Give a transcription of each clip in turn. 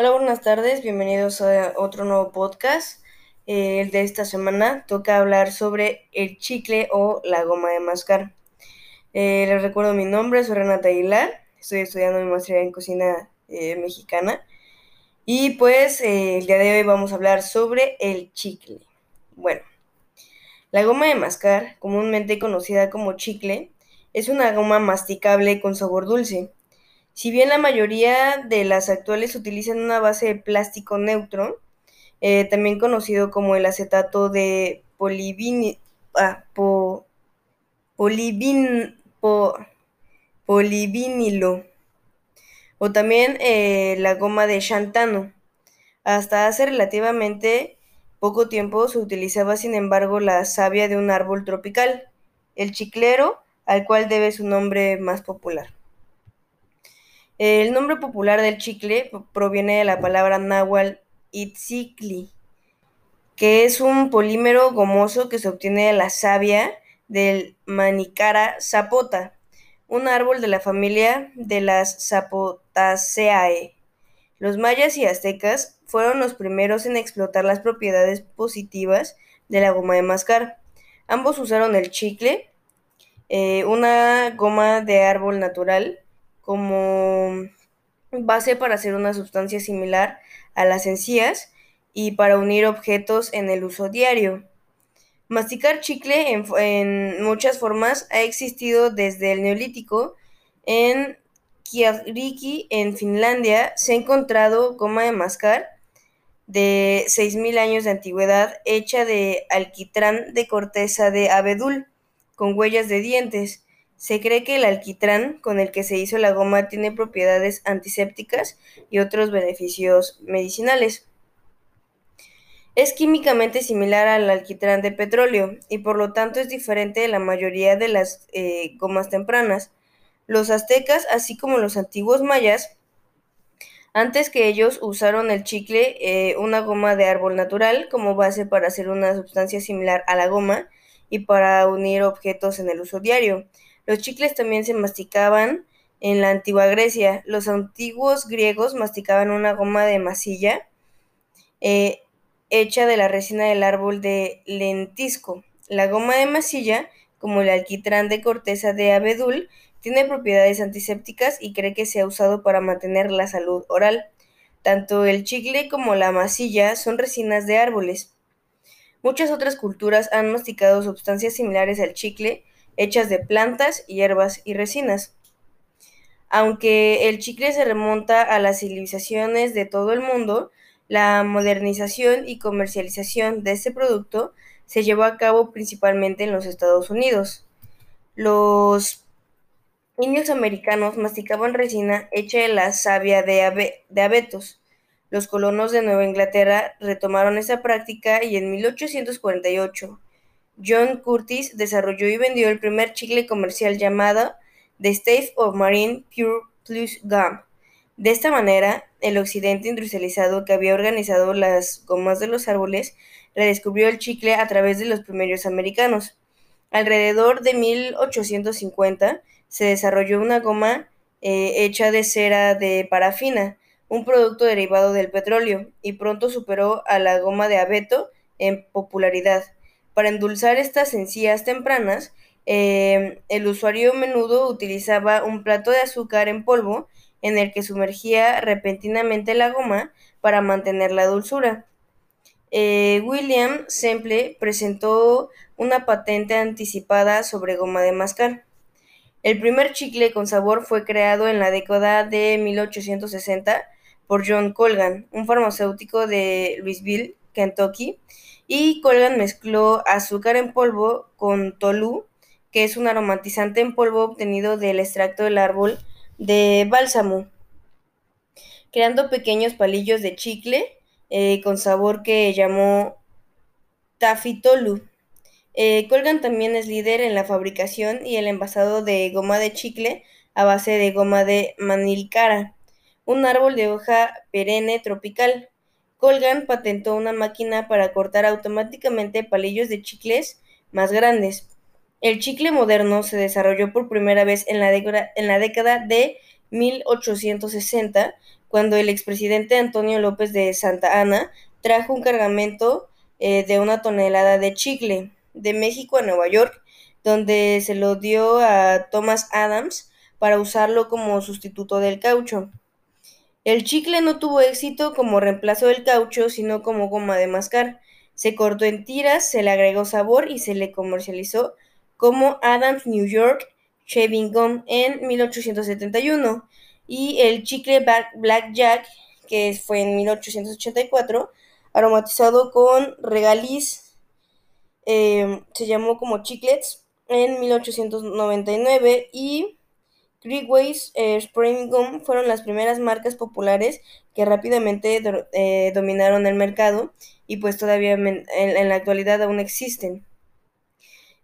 Hola, buenas tardes, bienvenidos a otro nuevo podcast. Eh, el de esta semana toca hablar sobre el chicle o la goma de mascar. Eh, les recuerdo mi nombre, soy Renata Aguilar, estoy estudiando mi maestría en cocina eh, mexicana. Y pues el día de hoy vamos a hablar sobre el chicle. Bueno, la goma de mascar, comúnmente conocida como chicle, es una goma masticable con sabor dulce si bien la mayoría de las actuales utilizan una base de plástico neutro, eh, también conocido como el acetato de ah, polivinilo, o también eh, la goma de xantano. Hasta hace relativamente poco tiempo se utilizaba, sin embargo, la savia de un árbol tropical, el chiclero, al cual debe su nombre más popular. El nombre popular del chicle proviene de la palabra náhuatl itzicli, que es un polímero gomoso que se obtiene de la savia del Manicara zapota, un árbol de la familia de las Zapotaceae. Los mayas y aztecas fueron los primeros en explotar las propiedades positivas de la goma de mascar. Ambos usaron el chicle, eh, una goma de árbol natural, como base para hacer una sustancia similar a las encías y para unir objetos en el uso diario. Masticar chicle en, muchas formas ha existido desde el Neolítico. En Kiariki, en Finlandia, se ha encontrado goma de mascar de 6.000 años de antigüedad hecha de alquitrán de corteza de abedul con huellas de dientes. Se cree que el alquitrán con el que se hizo la goma tiene propiedades antisépticas y otros beneficios medicinales. Es químicamente similar al alquitrán de petróleo y por lo tanto es diferente de la mayoría de las eh, gomas tempranas. Los aztecas, así como los antiguos mayas, antes que ellos usaron el chicle, eh, una goma de árbol natural, como base para hacer una sustancia similar a la goma y para unir objetos en el uso diario. Los chicles también se masticaban en la antigua Grecia. Los antiguos griegos masticaban una goma de masilla eh, hecha de la resina del árbol de lentisco. La goma de masilla, como el alquitrán de corteza de abedul, tiene propiedades antisépticas y cree que se ha usado para mantener la salud oral. Tanto el chicle como la masilla son resinas de árboles. Muchas otras culturas han masticado sustancias similares al chicle hechas de plantas, hierbas y resinas. Aunque el chicle se remonta a las civilizaciones de todo el mundo, la modernización y comercialización de este producto se llevó a cabo principalmente en los Estados Unidos. Los indios americanos masticaban resina hecha de la savia de, de abetos. Los colonos de Nueva Inglaterra retomaron esa práctica y en 1848 John Curtis desarrolló y vendió el primer chicle comercial llamado The State of Marine Pure Plus Gum. De esta manera, el occidente industrializado que había organizado las gomas de los árboles redescubrió el chicle a través de los primeros americanos. Alrededor de 1850 se desarrolló una goma eh, hecha de cera de parafina, un producto derivado del petróleo, y pronto superó a la goma de abeto en popularidad. Para endulzar estas encías tempranas, eh, el usuario menudo utilizaba un plato de azúcar en polvo en el que sumergía repentinamente la goma para mantener la dulzura. Eh, William Semple presentó una patente anticipada sobre goma de mascar. El primer chicle con sabor fue creado en la década de 1860 por John Colgan, un farmacéutico de Louisville, Kentucky, y Colgan mezcló azúcar en polvo con tolú, que es un aromatizante en polvo obtenido del extracto del árbol de bálsamo, creando pequeños palillos de chicle eh, con sabor que llamó Tafitolu. Eh, Colgan también es líder en la fabricación y el envasado de goma de chicle a base de goma de manilcara, un árbol de hoja perenne tropical. Colgan patentó una máquina para cortar automáticamente palillos de chicles más grandes. El chicle moderno se desarrolló por primera vez en la, década, de 1860, cuando el expresidente Antonio López de Santa Ana trajo un cargamento eh, de una tonelada de chicle de México a Nueva York, donde se lo dio a Thomas Adams para usarlo como sustituto del caucho. El chicle no tuvo éxito como reemplazo del caucho, sino como goma de mascar. Se cortó en tiras, se le agregó sabor y se le comercializó como Adams New York Shaving Gum en 1871 y el chicle Black Jack, que fue en 1884, aromatizado con regaliz, eh, se llamó como Chiclets en 1899 y Creekways eh, Spring Gum fueron las primeras marcas populares que rápidamente eh, dominaron el mercado y pues todavía en, la actualidad aún existen.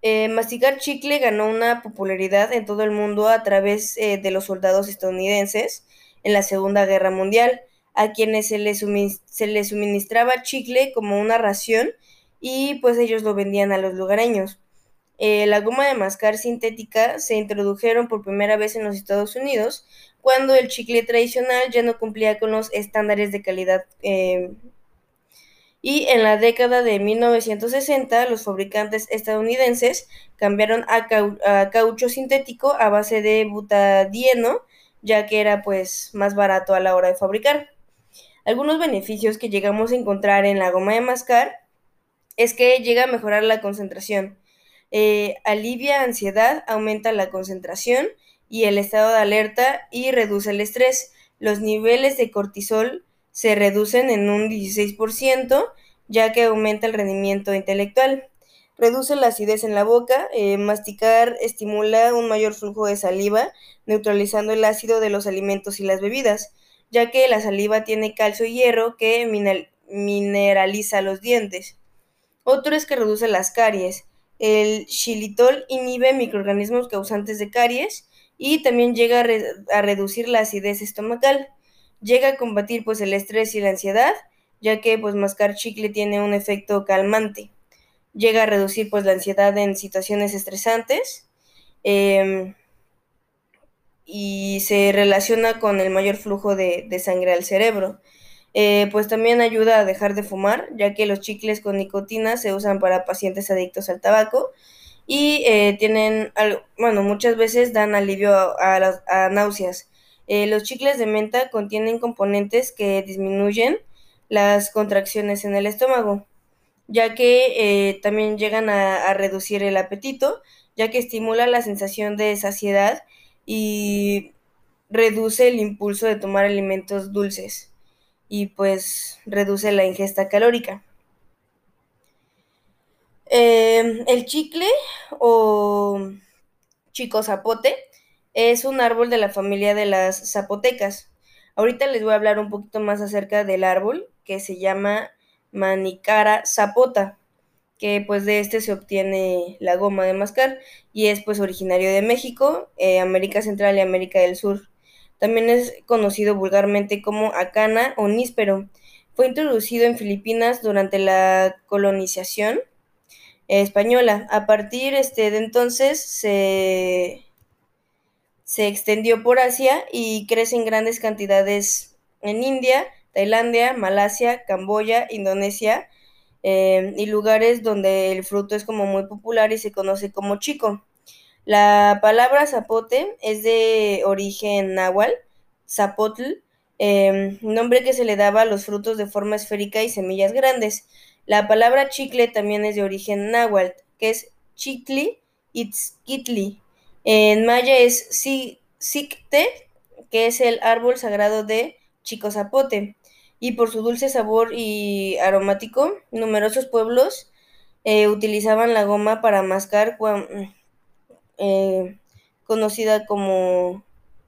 Eh, masticar chicle ganó una popularidad en todo el mundo a través de los soldados estadounidenses en la Segunda Guerra Mundial, a quienes se les, se les suministraba chicle como una ración y pues ellos lo vendían a los lugareños. Eh, la goma de mascar sintética se introdujeron por primera vez en los Estados Unidos cuando el chicle tradicional ya no cumplía con los estándares de calidad. Eh, y en la década de 1960 los fabricantes estadounidenses cambiaron a, caucho sintético a base de butadieno, ya que era pues más barato a la hora de fabricar. Algunos beneficios que llegamos a encontrar en la goma de mascar es que llega a mejorar la concentración, eh, alivia ansiedad, aumenta la concentración y el estado de alerta y reduce el estrés. Los niveles de cortisol se reducen en un 16%, ya que aumenta el rendimiento intelectual. Reduce la acidez en la boca, eh, masticar estimula un mayor flujo de saliva, neutralizando el ácido de los alimentos y las bebidas, ya que la saliva tiene calcio y hierro que mineraliza los dientes. Otro es que reduce las caries. El xilitol inhibe microorganismos causantes de caries y también llega a, reducir la acidez estomacal. Llega a combatir pues el estrés y la ansiedad, ya que pues mascar chicle tiene un efecto calmante. Llega a reducir pues la ansiedad en situaciones estresantes em, y se relaciona con el mayor flujo de sangre al cerebro. Eh, pues también ayuda a dejar de fumar, ya que los chicles con nicotina se usan para pacientes adictos al tabaco y eh, tienen, bueno, muchas veces dan alivio a, las náuseas. Eh, los chicles de menta contienen componentes que disminuyen las contracciones en el estómago, ya que también llegan a, reducir el apetito, ya que estimula la sensación de saciedad y reduce el impulso de tomar alimentos dulces y pues reduce la ingesta calórica. Em, el chicle o chico zapote es un árbol de la familia de las zapotecas. Ahorita les voy a hablar un poquito más acerca del árbol que se llama Manicara zapota, que pues de este se obtiene la goma de mascar y es pues originario de México, eh, América Central y América del Sur. También es conocido vulgarmente como acana o níspero. Fue introducido en Filipinas durante la colonización española. A partir este, de entonces se, se extendió por Asia y crece en grandes cantidades en India, Tailandia, Malasia, Camboya, Indonesia eh, y lugares donde el fruto es como muy popular y se conoce como chico. La palabra zapote es de origen náhuatl, zapotl, em, nombre que se le daba a los frutos de forma esférica y semillas grandes. La palabra chicle también es de origen náhuatl, que es chitli itzquitli. En maya es sicte, que es el árbol sagrado de Chico Zapote. Y por su dulce sabor y aromático, numerosos pueblos eh, utilizaban la goma para mascar eh, conocida como,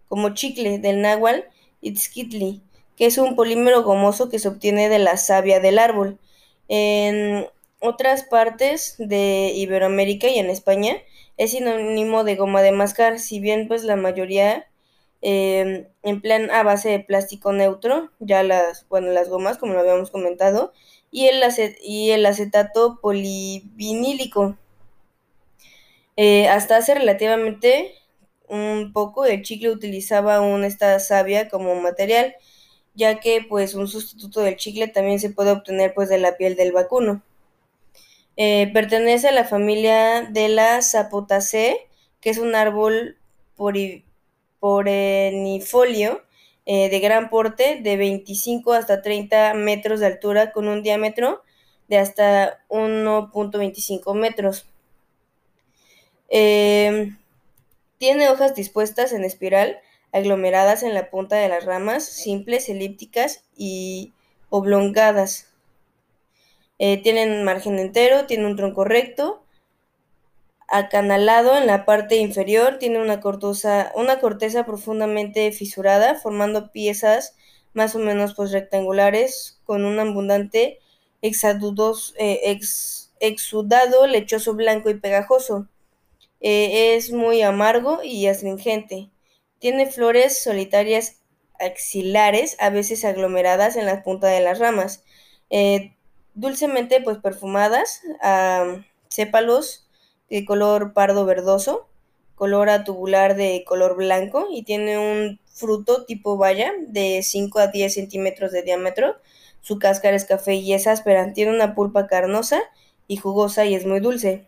como chicle del náhuatl itzquitli, que es un polímero gomoso que se obtiene de la savia del árbol. En otras partes de Iberoamérica y en España es sinónimo de goma de mascar, si bien pues la mayoría eh, emplean a base de plástico neutro, ya las, bueno, las gomas como lo habíamos comentado, y el, y el acetato polivinílico, eh, hasta hace relativamente un poco, el chicle utilizaba aún esta savia como material, ya que pues un sustituto del chicle también se puede obtener pues de la piel del vacuno. Eh, pertenece a la familia de la Zapotaceae, que es un árbol perennifolio eh, de gran porte, de 25 hasta 30 metros de altura, con un diámetro de hasta 1.25 metros. Em, tiene hojas dispuestas en espiral, aglomeradas en la punta de las ramas, simples, elípticas y oblongadas. Eh, tienen margen entero, tiene un tronco recto, acanalado en la parte inferior, tiene una, una corteza profundamente fisurada, formando piezas más o menos pues, rectangulares con un abundante eh, exudado lechoso blanco y pegajoso. Eh, es muy amargo y astringente. Tiene flores solitarias axilares, a veces aglomeradas en la punta de las ramas, eh, dulcemente pues perfumadas, sépalos de color pardo verdoso, color tubular de color blanco y tiene un fruto tipo baya de 5 a 10 centímetros de diámetro. Su cáscara es café y es áspera, tiene una pulpa carnosa y jugosa y es muy dulce.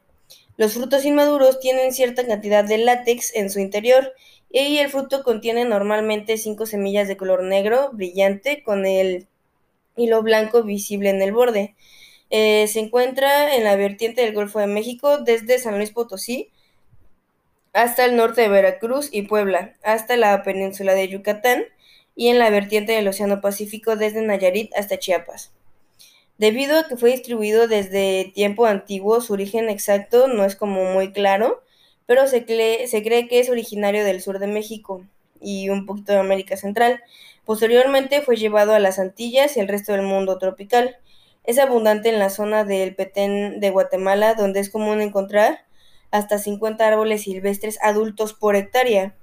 Los frutos inmaduros tienen cierta cantidad de látex en su interior y el fruto contiene normalmente cinco semillas de color negro brillante con el hilo blanco visible en el borde. Eh, se encuentra en la vertiente del Golfo de México desde San Luis Potosí hasta el norte de Veracruz y Puebla, hasta la península de Yucatán y en la vertiente del Océano Pacífico desde Nayarit hasta Chiapas. Debido a que fue distribuido desde tiempo antiguo, su origen exacto no es como muy claro, pero se, se cree que es originario del sur de México y un poquito de América Central. Posteriormente fue llevado a las Antillas y el resto del mundo tropical. Es abundante en la zona del Petén de Guatemala, donde es común encontrar hasta 50 árboles silvestres adultos por hectárea.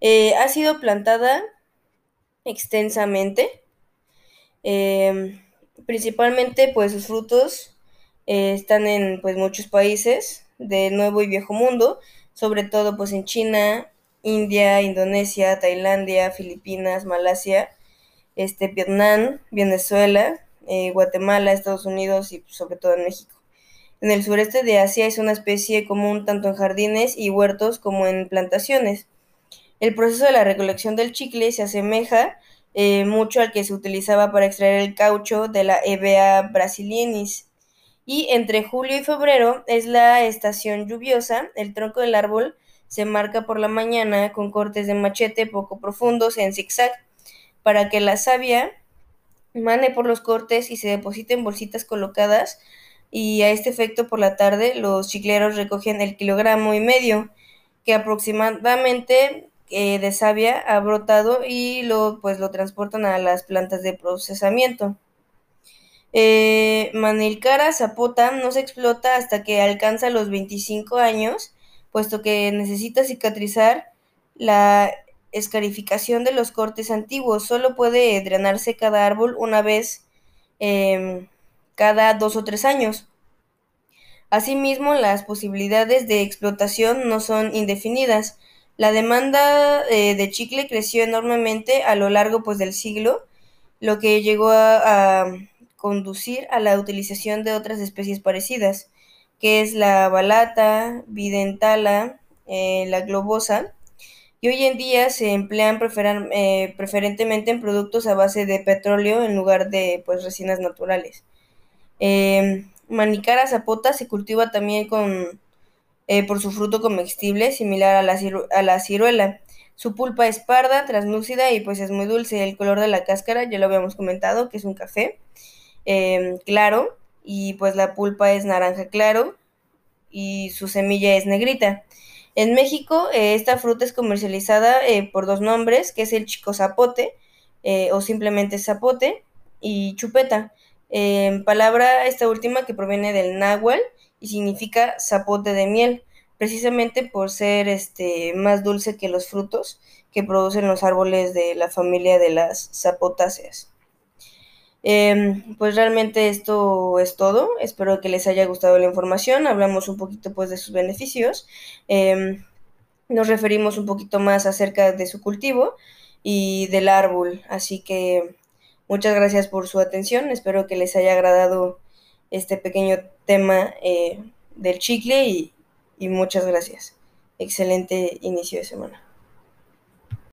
Eh, ha sido plantada extensamente. Em, principalmente pues sus frutos eh, están en pues muchos países de Nuevo y Viejo Mundo, sobre todo pues en China, India, Indonesia, Tailandia, Filipinas, Malasia, este, Vietnam, Venezuela, eh, Guatemala, Estados Unidos y pues, sobre todo en México. En el sureste de Asia es una especie común tanto en jardines y huertos como en plantaciones. El proceso de la recolección del chicle se asemeja eh, mucho al que se utilizaba para extraer el caucho de la Hevea brasiliensis. Y entre julio y febrero es la estación lluviosa, el tronco del árbol se marca por la mañana con cortes de machete poco profundos en zigzag para que la savia mane por los cortes y se deposite en bolsitas colocadas y a este efecto por la tarde los chicleros recogen el kilogramo y medio que aproximadamente eh, de savia ha brotado y lo, pues, lo transportan a las plantas de procesamiento. Eh, Manilcara zapota no se explota hasta que alcanza los 25 años, puesto que necesita cicatrizar la escarificación de los cortes antiguos. Solo puede drenarse cada árbol una vez em, cada dos o tres años. Asimismo, las posibilidades de explotación no son indefinidas. La demanda eh, de chicle creció enormemente a lo largo pues, del siglo, lo que llegó a, conducir a la utilización de otras especies parecidas, que es la balata, videntala, eh, la globosa, y hoy en día se emplean eh, preferentemente en productos a base de petróleo en lugar de pues, resinas naturales. Manicara zapota se cultiva también con eh, por su fruto comestible, similar a la, ciruela. Su pulpa es parda, translúcida y pues es muy dulce. El color de la cáscara, ya lo habíamos comentado, que es un café em, claro y pues la pulpa es naranja claro y su semilla es negrita. En México eh, esta fruta es comercializada eh, por dos nombres, que es el chico zapote o simplemente zapote y chupeta. En palabra esta última que proviene del náhuatl y significa zapote de miel, precisamente por ser este más dulce que los frutos que producen los árboles de la familia de las zapotáceas. Em, pues realmente esto es todo. Espero que les haya gustado la información. Hablamos un poquito pues de sus beneficios. Em, nos referimos un poquito más acerca de su cultivo y del árbol. Así que muchas gracias por su atención. Espero que les haya agradado este pequeño tema eh, del chicle y, y muchas gracias. Excelente inicio de semana.